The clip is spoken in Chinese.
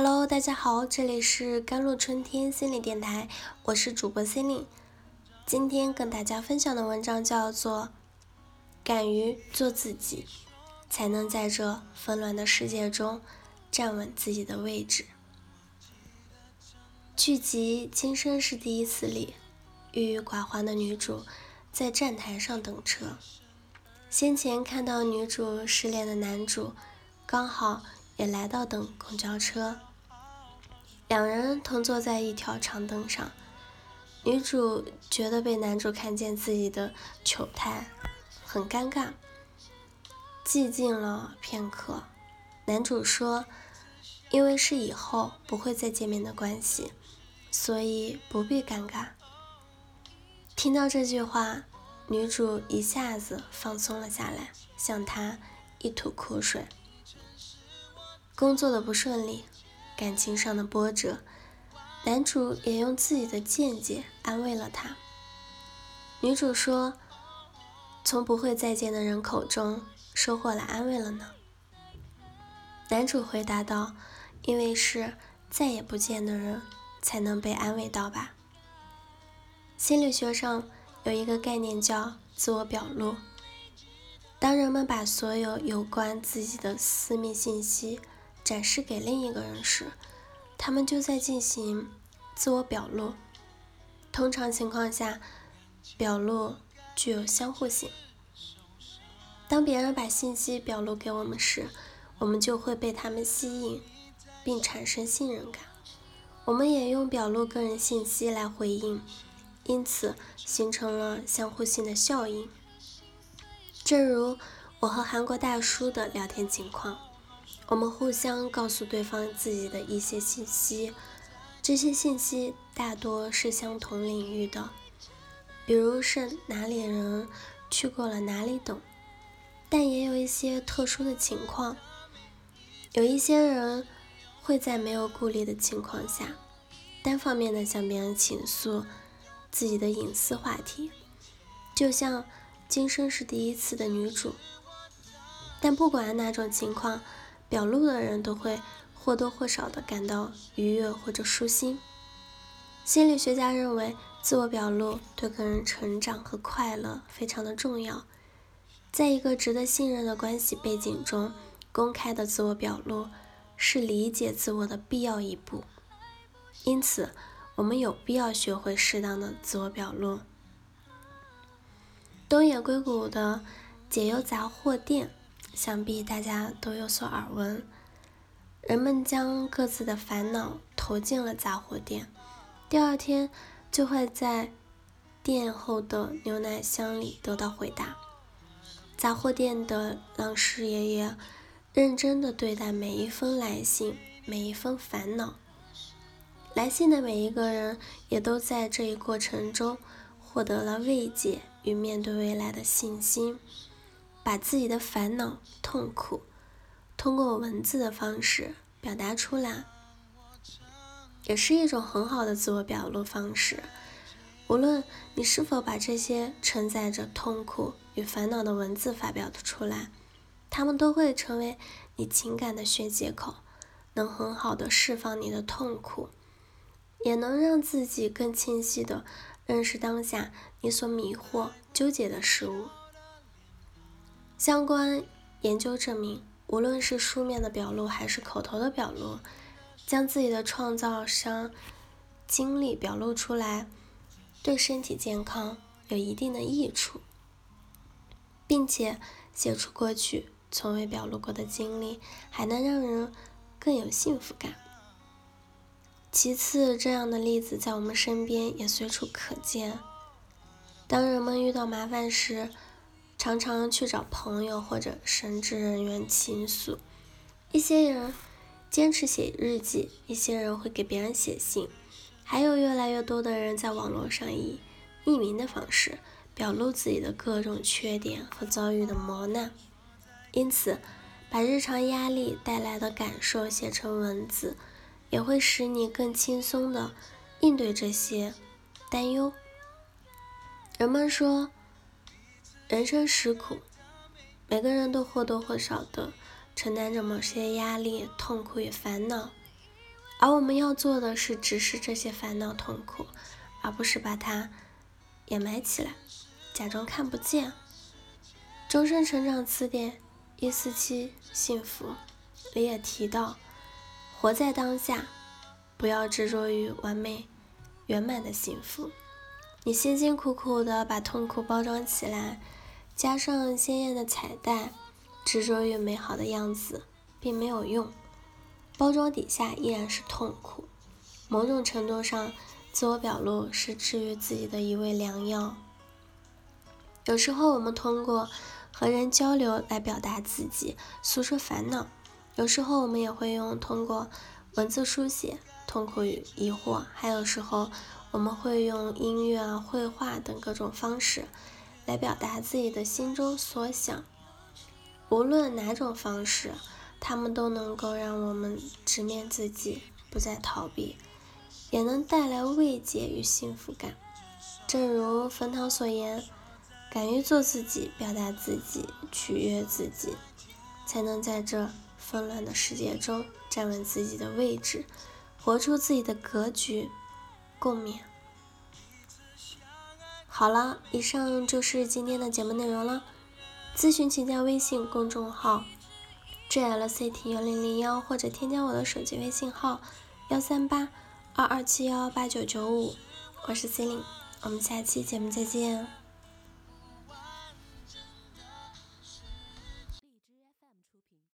Hello，大家好，这里是甘露春天心理电台，我是主播心灵。今天跟大家分享的文章叫做《敢于做自己，才能在这纷乱的世界中站稳自己的位置》。剧集《今生是第一次》里，郁郁寡欢的女主在站台上等车，先前看到女主失恋的男主，刚好。也来到等公交车，两人同坐在一条长凳上。女主觉得被男主看见自己的糗态，很尴尬。寂静了片刻，男主说：“因为是以后不会再见面的关系，所以不必尴尬。”听到这句话，女主一下子放松了下来，向他一吐苦水。工作的不顺利，感情上的波折，男主也用自己的见解安慰了她。女主说：“从不会再见的人口中收获了安慰了呢。”男主回答道：“因为是再也不见的人才能被安慰到吧。”心理学上有一个概念叫自我表露，当人们把所有有关自己的私密信息。展示给另一个人时，他们就在进行自我表露。通常情况下，表露具有相互性。当别人把信息表露给我们时，我们就会被他们吸引，并产生信任感。我们也用表露个人信息来回应，因此形成了相互性的效应。正如我和韩国大叔的聊天情况。我们互相告诉对方自己的一些信息，这些信息大多是相同领域的，比如是哪里人、去过了哪里等。但也有一些特殊的情况，有一些人会在没有顾虑的情况下，单方面的向别人倾诉自己的隐私话题，就像今生是第一次的女主。但不管哪种情况，表露的人都会或多或少的感到愉悦或者舒心。心理学家认为，自我表露对个人成长和快乐非常的重要。在一个值得信任的关系背景中，公开的自我表露是理解自我的必要一步。因此，我们有必要学会适当的自我表露。东野圭吾的解忧杂货店。想必大家都有所耳闻，人们将各自的烦恼投进了杂货店，第二天就会在店后的牛奶箱里得到回答。杂货店的老师爷爷认真的对待每一封来信，每一封烦恼。来信的每一个人也都在这一过程中获得了慰藉与面对未来的信心。把自己的烦恼、痛苦通过文字的方式表达出来，也是一种很好的自我表露方式。无论你是否把这些承载着痛苦与烦恼的文字发表的出来，他们都会成为你情感的宣泄口，能很好的释放你的痛苦，也能让自己更清晰的认识当下你所迷惑、纠结的事物。相关研究证明，无论是书面的表露还是口头的表露，将自己的创造商经历表露出来，对身体健康有一定的益处，并且写出过去从未表露过的经历，还能让人更有幸福感。其次，这样的例子在我们身边也随处可见。当人们遇到麻烦时，常常去找朋友或者神职人员倾诉。一些人坚持写日记，一些人会给别人写信，还有越来越多的人在网络上以匿名的方式表露自己的各种缺点和遭遇的磨难。因此，把日常压力带来的感受写成文字，也会使你更轻松的应对这些担忧。人们说。人生实苦，每个人都或多或少的承担着某些压力、痛苦与烦恼。而我们要做的是直视这些烦恼痛苦，而不是把它掩埋起来，假装看不见。终身成长词典一四七幸福里也提到，活在当下，不要执着于完美圆满的幸福。你辛辛苦苦的把痛苦包装起来，加上鲜艳的彩带，执着于美好的样子，并没有用。包装底下依然是痛苦。某种程度上，自我表露是治愈自己的一味良药。有时候，我们通过和人交流来表达自己，诉说烦恼；有时候我们也会用通过文字书写痛苦与疑惑；还有时候我们会用音乐啊、绘画等各种方式来表达自己的心中所想。无论哪种方式，他们都能够让我们直面自己，不再逃避，也能带来慰藉与幸福感。正如冯唐所言。敢于做自己，表达自己，取悦自己，才能在这纷乱的世界中站稳自己的位置，活出自己的格局。共勉。好了，以上就是今天的节目内容了。咨询请加微信公众号 jlct 幺零零幺，或者添加我的手机微信号幺三八二二七幺八九九五。我是 c e l i n e 我们下期节目再见。